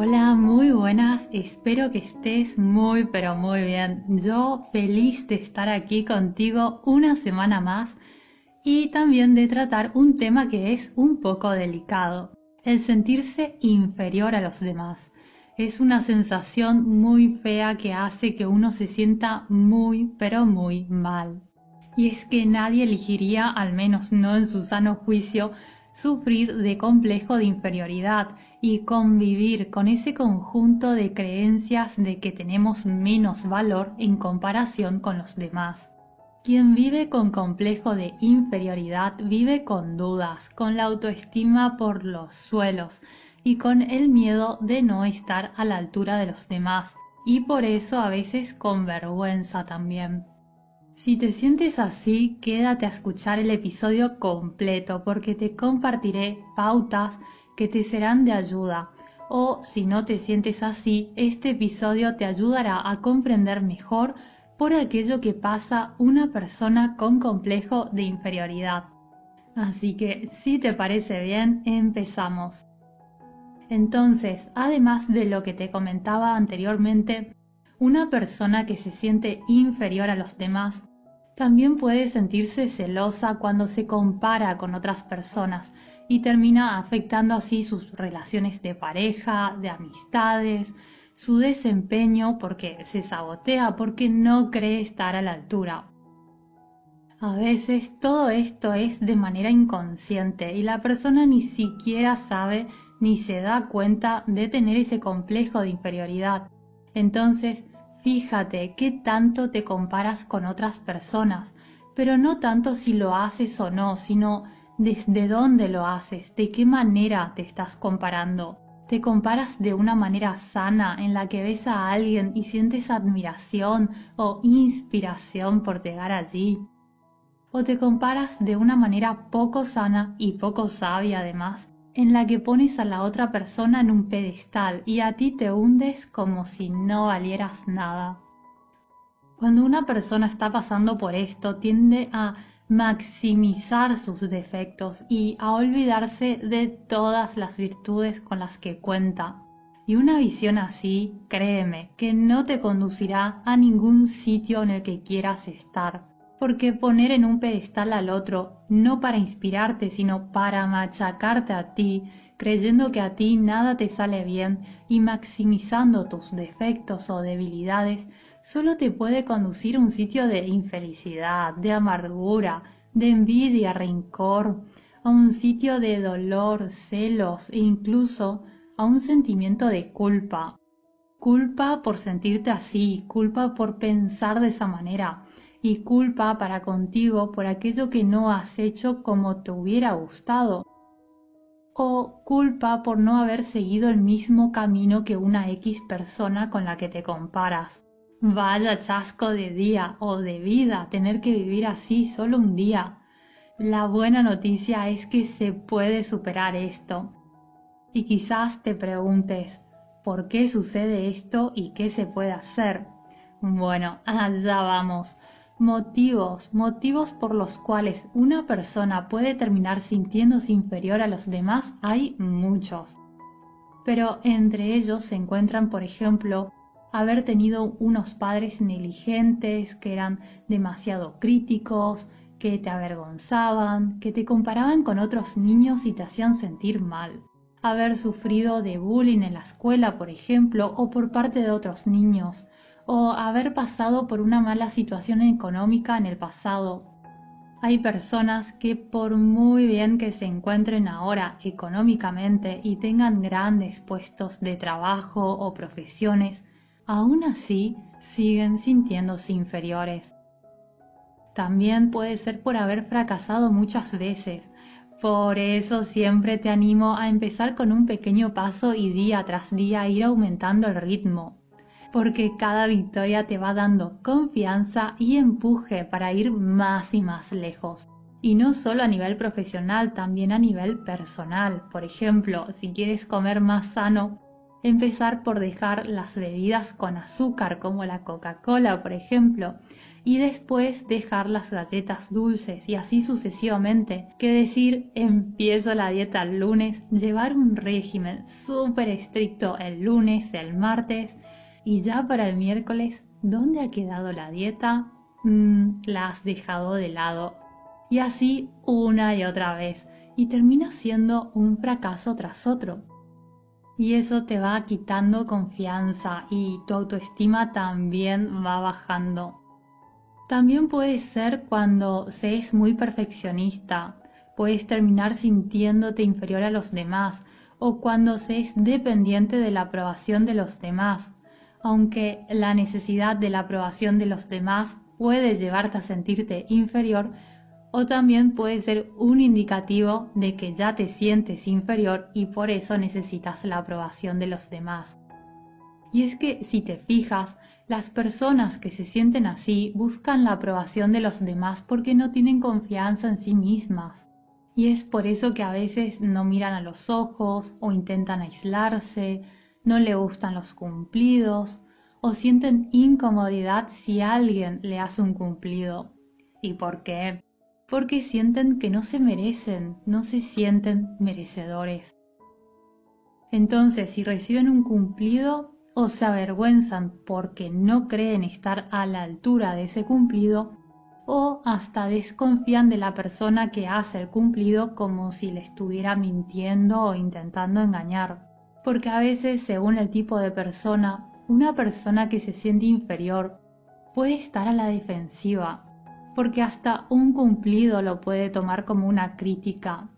Hola, muy buenas, espero que estés muy pero muy bien. Yo feliz de estar aquí contigo una semana más y también de tratar un tema que es un poco delicado, el sentirse inferior a los demás. Es una sensación muy fea que hace que uno se sienta muy pero muy mal. Y es que nadie elegiría, al menos no en su sano juicio, sufrir de complejo de inferioridad y convivir con ese conjunto de creencias de que tenemos menos valor en comparación con los demás. Quien vive con complejo de inferioridad vive con dudas, con la autoestima por los suelos y con el miedo de no estar a la altura de los demás y por eso a veces con vergüenza también. Si te sientes así, quédate a escuchar el episodio completo porque te compartiré pautas que te serán de ayuda. O si no te sientes así, este episodio te ayudará a comprender mejor por aquello que pasa una persona con complejo de inferioridad. Así que si te parece bien, empezamos. Entonces, además de lo que te comentaba anteriormente, una persona que se siente inferior a los demás también puede sentirse celosa cuando se compara con otras personas y termina afectando así sus relaciones de pareja, de amistades, su desempeño porque se sabotea, porque no cree estar a la altura. A veces todo esto es de manera inconsciente y la persona ni siquiera sabe ni se da cuenta de tener ese complejo de inferioridad. Entonces Fíjate qué tanto te comparas con otras personas, pero no tanto si lo haces o no, sino desde dónde lo haces, de qué manera te estás comparando. ¿Te comparas de una manera sana en la que ves a alguien y sientes admiración o inspiración por llegar allí? ¿O te comparas de una manera poco sana y poco sabia además, en la que pones a la otra persona en un pedestal y a ti te hundes como si no valieras nada. Cuando una persona está pasando por esto, tiende a maximizar sus defectos y a olvidarse de todas las virtudes con las que cuenta. Y una visión así, créeme, que no te conducirá a ningún sitio en el que quieras estar porque poner en un pedestal al otro, no para inspirarte, sino para machacarte a ti, creyendo que a ti nada te sale bien y maximizando tus defectos o debilidades, solo te puede conducir a un sitio de infelicidad, de amargura, de envidia, rencor, a un sitio de dolor, celos e incluso a un sentimiento de culpa. Culpa por sentirte así, culpa por pensar de esa manera, y culpa para contigo por aquello que no has hecho como te hubiera gustado. O culpa por no haber seguido el mismo camino que una X persona con la que te comparas. Vaya chasco de día o de vida tener que vivir así solo un día. La buena noticia es que se puede superar esto. Y quizás te preguntes, ¿por qué sucede esto y qué se puede hacer? Bueno, allá vamos. Motivos, motivos por los cuales una persona puede terminar sintiéndose inferior a los demás hay muchos. Pero entre ellos se encuentran, por ejemplo, haber tenido unos padres negligentes que eran demasiado críticos, que te avergonzaban, que te comparaban con otros niños y te hacían sentir mal. Haber sufrido de bullying en la escuela, por ejemplo, o por parte de otros niños o haber pasado por una mala situación económica en el pasado. Hay personas que por muy bien que se encuentren ahora económicamente y tengan grandes puestos de trabajo o profesiones, aún así siguen sintiéndose inferiores. También puede ser por haber fracasado muchas veces. Por eso siempre te animo a empezar con un pequeño paso y día tras día ir aumentando el ritmo porque cada victoria te va dando confianza y empuje para ir más y más lejos. Y no solo a nivel profesional, también a nivel personal. Por ejemplo, si quieres comer más sano, empezar por dejar las bebidas con azúcar como la Coca-Cola, por ejemplo, y después dejar las galletas dulces y así sucesivamente, que decir empiezo la dieta el lunes, llevar un régimen súper estricto el lunes, el martes y ya para el miércoles, ¿dónde ha quedado la dieta? Mm, la has dejado de lado. Y así una y otra vez y termina siendo un fracaso tras otro. Y eso te va quitando confianza y tu autoestima también va bajando. También puede ser cuando se es muy perfeccionista, puedes terminar sintiéndote inferior a los demás o cuando se es dependiente de la aprobación de los demás, aunque la necesidad de la aprobación de los demás puede llevarte a sentirte inferior, o también puede ser un indicativo de que ya te sientes inferior y por eso necesitas la aprobación de los demás. Y es que si te fijas, las personas que se sienten así buscan la aprobación de los demás porque no tienen confianza en sí mismas. Y es por eso que a veces no miran a los ojos o intentan aislarse, no le gustan los cumplidos o sienten incomodidad si alguien le hace un cumplido. ¿Y por qué? Porque sienten que no se merecen, no se sienten merecedores. Entonces, si reciben un cumplido, o se avergüenzan porque no creen estar a la altura de ese cumplido o hasta desconfían de la persona que hace el cumplido como si le estuviera mintiendo o intentando engañar. Porque a veces, según el tipo de persona, una persona que se siente inferior puede estar a la defensiva, porque hasta un cumplido lo puede tomar como una crítica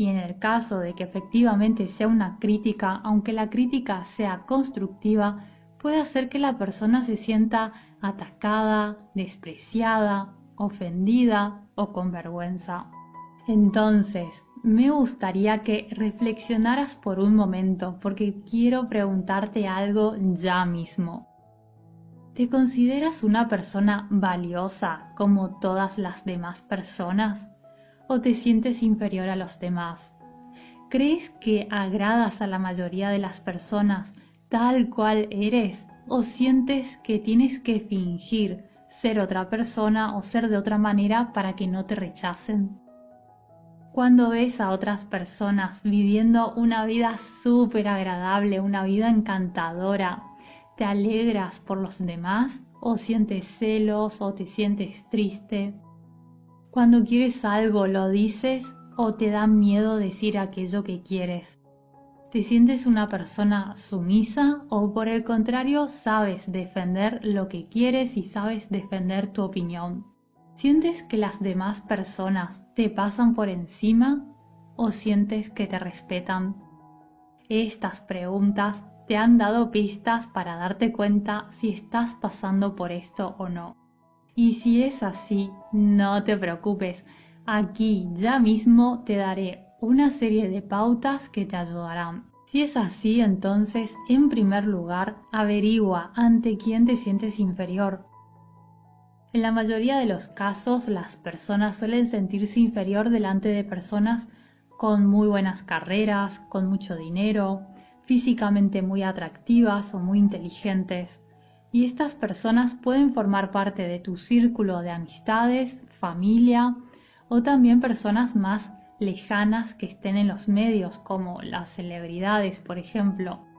y en el caso de que efectivamente sea una crítica, aunque la crítica sea constructiva, puede hacer que la persona se sienta atacada, despreciada, ofendida o con vergüenza. Entonces, me gustaría que reflexionaras por un momento porque quiero preguntarte algo ya mismo. ¿Te consideras una persona valiosa como todas las demás personas? o te sientes inferior a los demás? ¿Crees que agradas a la mayoría de las personas tal cual eres o sientes que tienes que fingir ser otra persona o ser de otra manera para que no te rechacen? Cuando ves a otras personas viviendo una vida súper agradable, una vida encantadora, ¿te alegras por los demás o sientes celos o te sientes triste? Cuando quieres algo, ¿lo dices o te da miedo decir aquello que quieres? ¿Te sientes una persona sumisa o por el contrario sabes defender lo que quieres y sabes defender tu opinión? ¿Sientes que las demás personas te pasan por encima o sientes que te respetan? Estas preguntas te han dado pistas para darte cuenta si estás pasando por esto o no. Y si es así, no te preocupes. Aquí ya mismo te daré una serie de pautas que te ayudarán. Si es así, entonces, en primer lugar, averigua ante quién te sientes inferior. En la mayoría de los casos, las personas suelen sentirse inferior delante de personas con muy buenas carreras, con mucho dinero, físicamente muy atractivas o muy inteligentes y estas personas pueden formar parte de tu círculo de amistades, familia o también personas más lejanas que estén en los medios, como las celebridades, por ejemplo.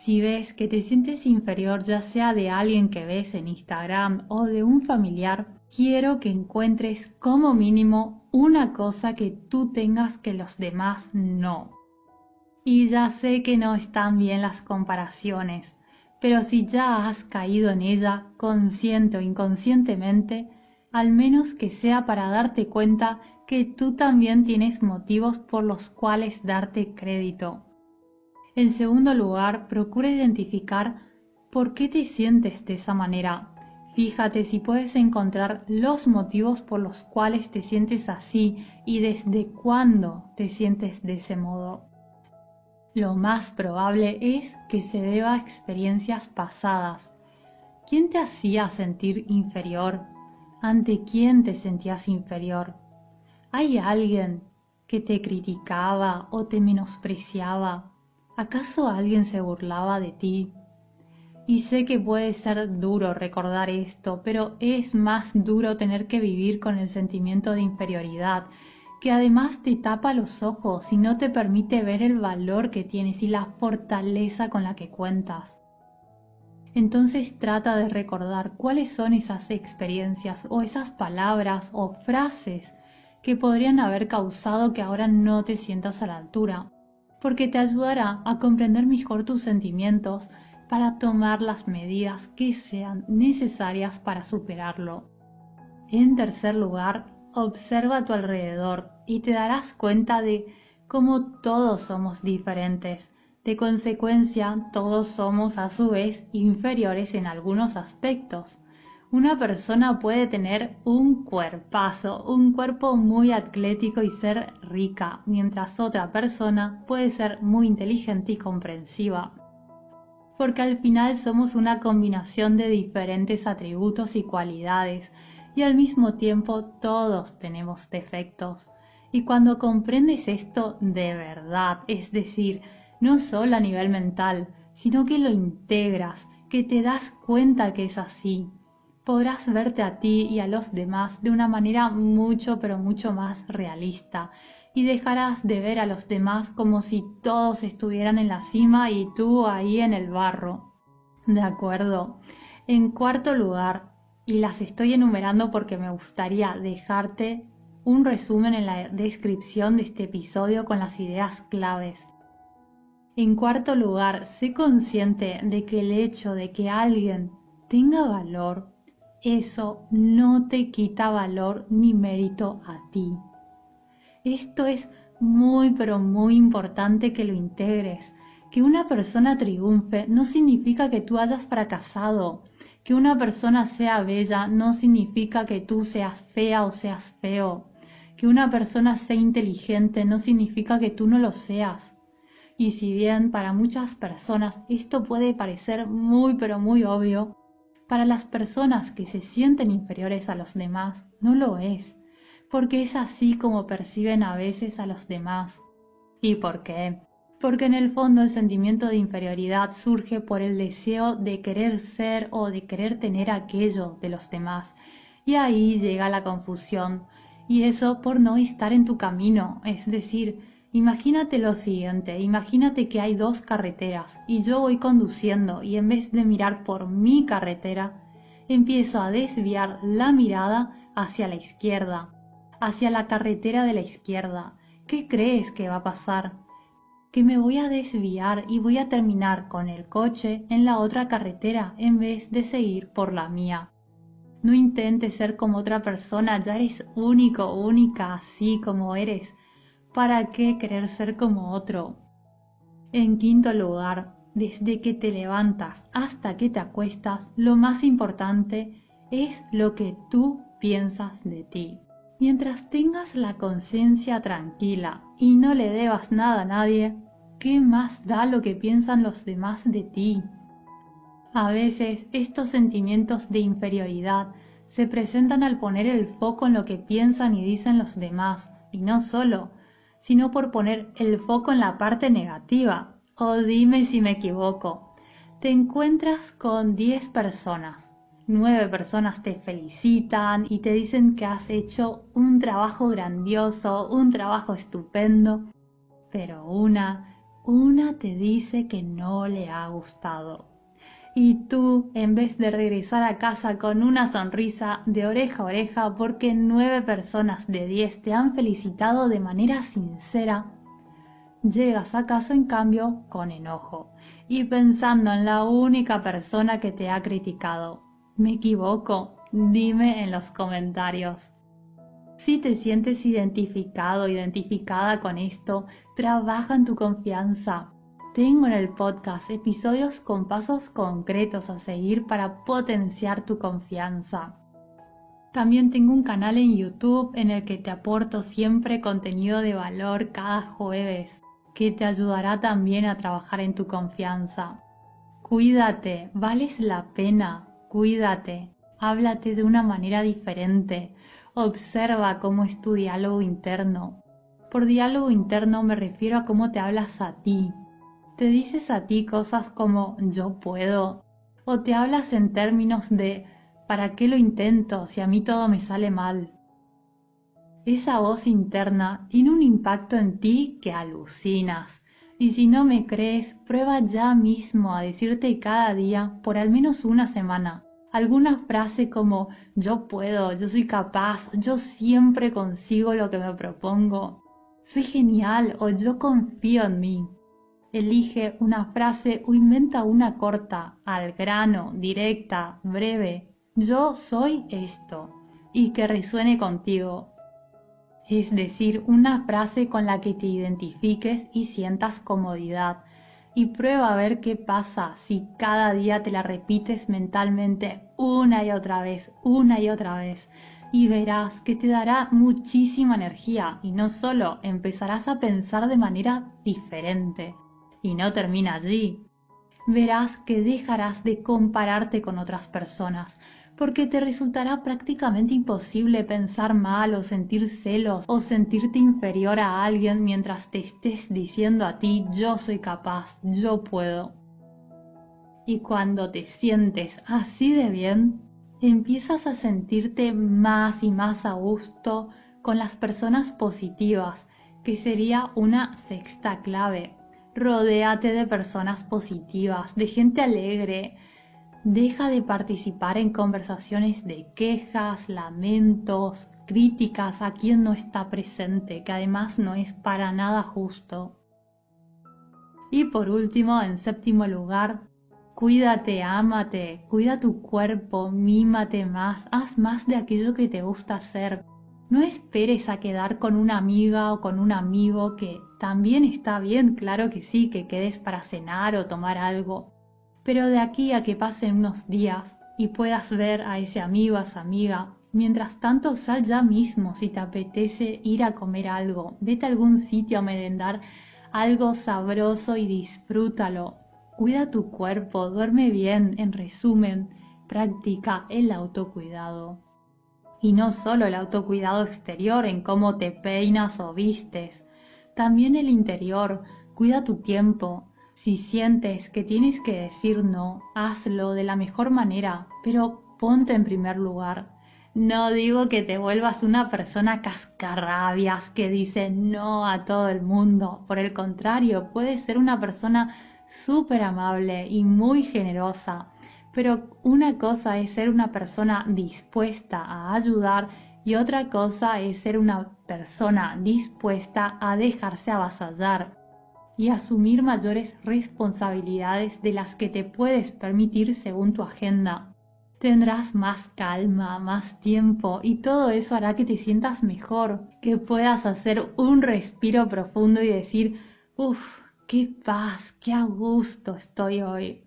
Si ves que te sientes inferior ya sea de alguien que ves en Instagram o de un familiar, quiero que encuentres como mínimo una cosa que tú tengas que los demás no. Y ya sé que no están bien las comparaciones, pero si ya has caído en ella, consciente o inconscientemente, al menos que sea para darte cuenta que tú también tienes motivos por los cuales darte crédito. En segundo lugar, procura identificar por qué te sientes de esa manera. Fíjate si puedes encontrar los motivos por los cuales te sientes así y desde cuándo te sientes de ese modo. Lo más probable es que se deba a experiencias pasadas. ¿Quién te hacía sentir inferior? ¿Ante quién te sentías inferior? ¿Hay alguien que te criticaba o te menospreciaba? ¿Acaso alguien se burlaba de ti? Y sé que puede ser duro recordar esto, pero es más duro tener que vivir con el sentimiento de inferioridad, que además te tapa los ojos y no te permite ver el valor que tienes y la fortaleza con la que cuentas. Entonces trata de recordar cuáles son esas experiencias o esas palabras o frases que podrían haber causado que ahora no te sientas a la altura, porque te ayudará a comprender mejor tus sentimientos para tomar las medidas que sean necesarias para superarlo. En tercer lugar, observa a tu alrededor y te darás cuenta de cómo todos somos diferentes de consecuencia, todos somos a su vez inferiores en algunos aspectos. Una persona puede tener un cuerpazo, un cuerpo muy atlético y ser rica, mientras otra persona puede ser muy inteligente y comprensiva. Porque al final somos una combinación de diferentes atributos y cualidades, y al mismo tiempo todos tenemos defectos. Y cuando comprendes esto de verdad, es decir, no solo a nivel mental, sino que lo integras, que te das cuenta que es así. Podrás verte a ti y a los demás de una manera mucho pero mucho más realista y dejarás de ver a los demás como si todos estuvieran en la cima y tú ahí en el barro. De acuerdo. En cuarto lugar, y las estoy enumerando porque me gustaría dejarte un resumen en la descripción de este episodio con las ideas claves. En cuarto lugar, sé consciente de que el hecho de que alguien tenga valor, eso no te quita valor ni mérito a ti. Esto es muy pero muy importante que lo integres. Que una persona triunfe no significa que tú hayas fracasado. Que una persona sea bella no significa que tú seas fea o seas feo. Que una persona sea inteligente no significa que tú no lo seas. Y si bien para muchas personas esto puede parecer muy pero muy obvio, para las personas que se sienten inferiores a los demás no lo es, porque es así como perciben a veces a los demás. ¿Y por qué? Porque en el fondo el sentimiento de inferioridad surge por el deseo de querer ser o de querer tener aquello de los demás. Y ahí llega la confusión. Y eso por no estar en tu camino, es decir, Imagínate lo siguiente, imagínate que hay dos carreteras y yo voy conduciendo y en vez de mirar por mi carretera, empiezo a desviar la mirada hacia la izquierda, hacia la carretera de la izquierda. ¿Qué crees que va a pasar? Que me voy a desviar y voy a terminar con el coche en la otra carretera en vez de seguir por la mía. No intentes ser como otra persona, ya eres único, única, así como eres ¿Para qué querer ser como otro? En quinto lugar, desde que te levantas hasta que te acuestas, lo más importante es lo que tú piensas de ti. Mientras tengas la conciencia tranquila y no le debas nada a nadie, ¿qué más da lo que piensan los demás de ti? A veces estos sentimientos de inferioridad se presentan al poner el foco en lo que piensan y dicen los demás, y no solo, sino por poner el foco en la parte negativa. Oh, dime si me equivoco. Te encuentras con 10 personas. 9 personas te felicitan y te dicen que has hecho un trabajo grandioso, un trabajo estupendo. Pero una, una te dice que no le ha gustado y tú, en vez de regresar a casa con una sonrisa de oreja a oreja porque nueve personas de diez te han felicitado de manera sincera, llegas a casa en cambio con enojo y pensando en la única persona que te ha criticado. ¿Me equivoco? Dime en los comentarios. Si te sientes identificado, identificada con esto, trabaja en tu confianza, tengo en el podcast episodios con pasos concretos a seguir para potenciar tu confianza. También tengo un canal en YouTube en el que te aporto siempre contenido de valor cada jueves, que te ayudará también a trabajar en tu confianza. Cuídate, vales la pena, cuídate, háblate de una manera diferente, observa cómo es tu diálogo interno. Por diálogo interno me refiero a cómo te hablas a ti, te dices a ti cosas como yo puedo o te hablas en términos de ¿para qué lo intento si a mí todo me sale mal? Esa voz interna tiene un impacto en ti que alucinas. Y si no me crees, prueba ya mismo a decirte cada día, por al menos una semana, alguna frase como yo puedo, yo soy capaz, yo siempre consigo lo que me propongo, soy genial o yo confío en mí. Elige una frase o inventa una corta, al grano, directa, breve. Yo soy esto y que resuene contigo. Es decir, una frase con la que te identifiques y sientas comodidad. Y prueba a ver qué pasa si cada día te la repites mentalmente una y otra vez, una y otra vez. Y verás que te dará muchísima energía y no solo empezarás a pensar de manera diferente. Y no termina allí. Verás que dejarás de compararte con otras personas, porque te resultará prácticamente imposible pensar mal o sentir celos o sentirte inferior a alguien mientras te estés diciendo a ti yo soy capaz, yo puedo. Y cuando te sientes así de bien, empiezas a sentirte más y más a gusto con las personas positivas, que sería una sexta clave Rodéate de personas positivas, de gente alegre. Deja de participar en conversaciones de quejas, lamentos, críticas a quien no está presente, que además no es para nada justo. Y por último, en séptimo lugar, cuídate, ámate, cuida tu cuerpo, mímate más, haz más de aquello que te gusta hacer, no esperes a quedar con una amiga o con un amigo que también está bien, claro que sí, que quedes para cenar o tomar algo. Pero de aquí a que pasen unos días y puedas ver a ese amigo, a esa amiga, mientras tanto sal ya mismo si te apetece ir a comer algo, vete a algún sitio a merendar algo sabroso y disfrútalo. Cuida tu cuerpo, duerme bien, en resumen, practica el autocuidado. Y no solo el autocuidado exterior en cómo te peinas o vistes, también el interior, cuida tu tiempo. Si sientes que tienes que decir no, hazlo de la mejor manera, pero ponte en primer lugar. No digo que te vuelvas una persona cascarrabias que dice no a todo el mundo. Por el contrario, puedes ser una persona súper amable y muy generosa pero una cosa es ser una persona dispuesta a ayudar y otra cosa es ser una persona dispuesta a dejarse avasallar y asumir mayores responsabilidades de las que te puedes permitir según tu agenda. Tendrás más calma, más tiempo y todo eso hará que te sientas mejor, que puedas hacer un respiro profundo y decir, uff, qué paz, qué a gusto estoy hoy.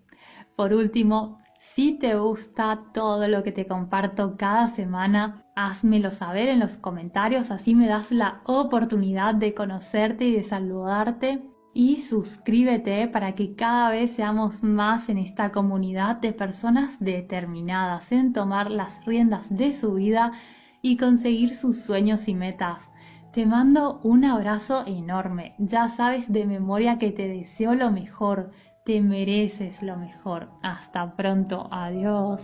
Por último, si te gusta todo lo que te comparto cada semana, házmelo saber en los comentarios, así me das la oportunidad de conocerte y de saludarte. Y suscríbete para que cada vez seamos más en esta comunidad de personas determinadas en tomar las riendas de su vida y conseguir sus sueños y metas. Te mando un abrazo enorme. Ya sabes de memoria que te deseo lo mejor te mereces lo mejor. Hasta pronto. Adiós.